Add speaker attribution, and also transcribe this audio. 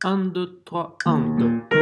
Speaker 1: 1, 2, 3, 1, 2.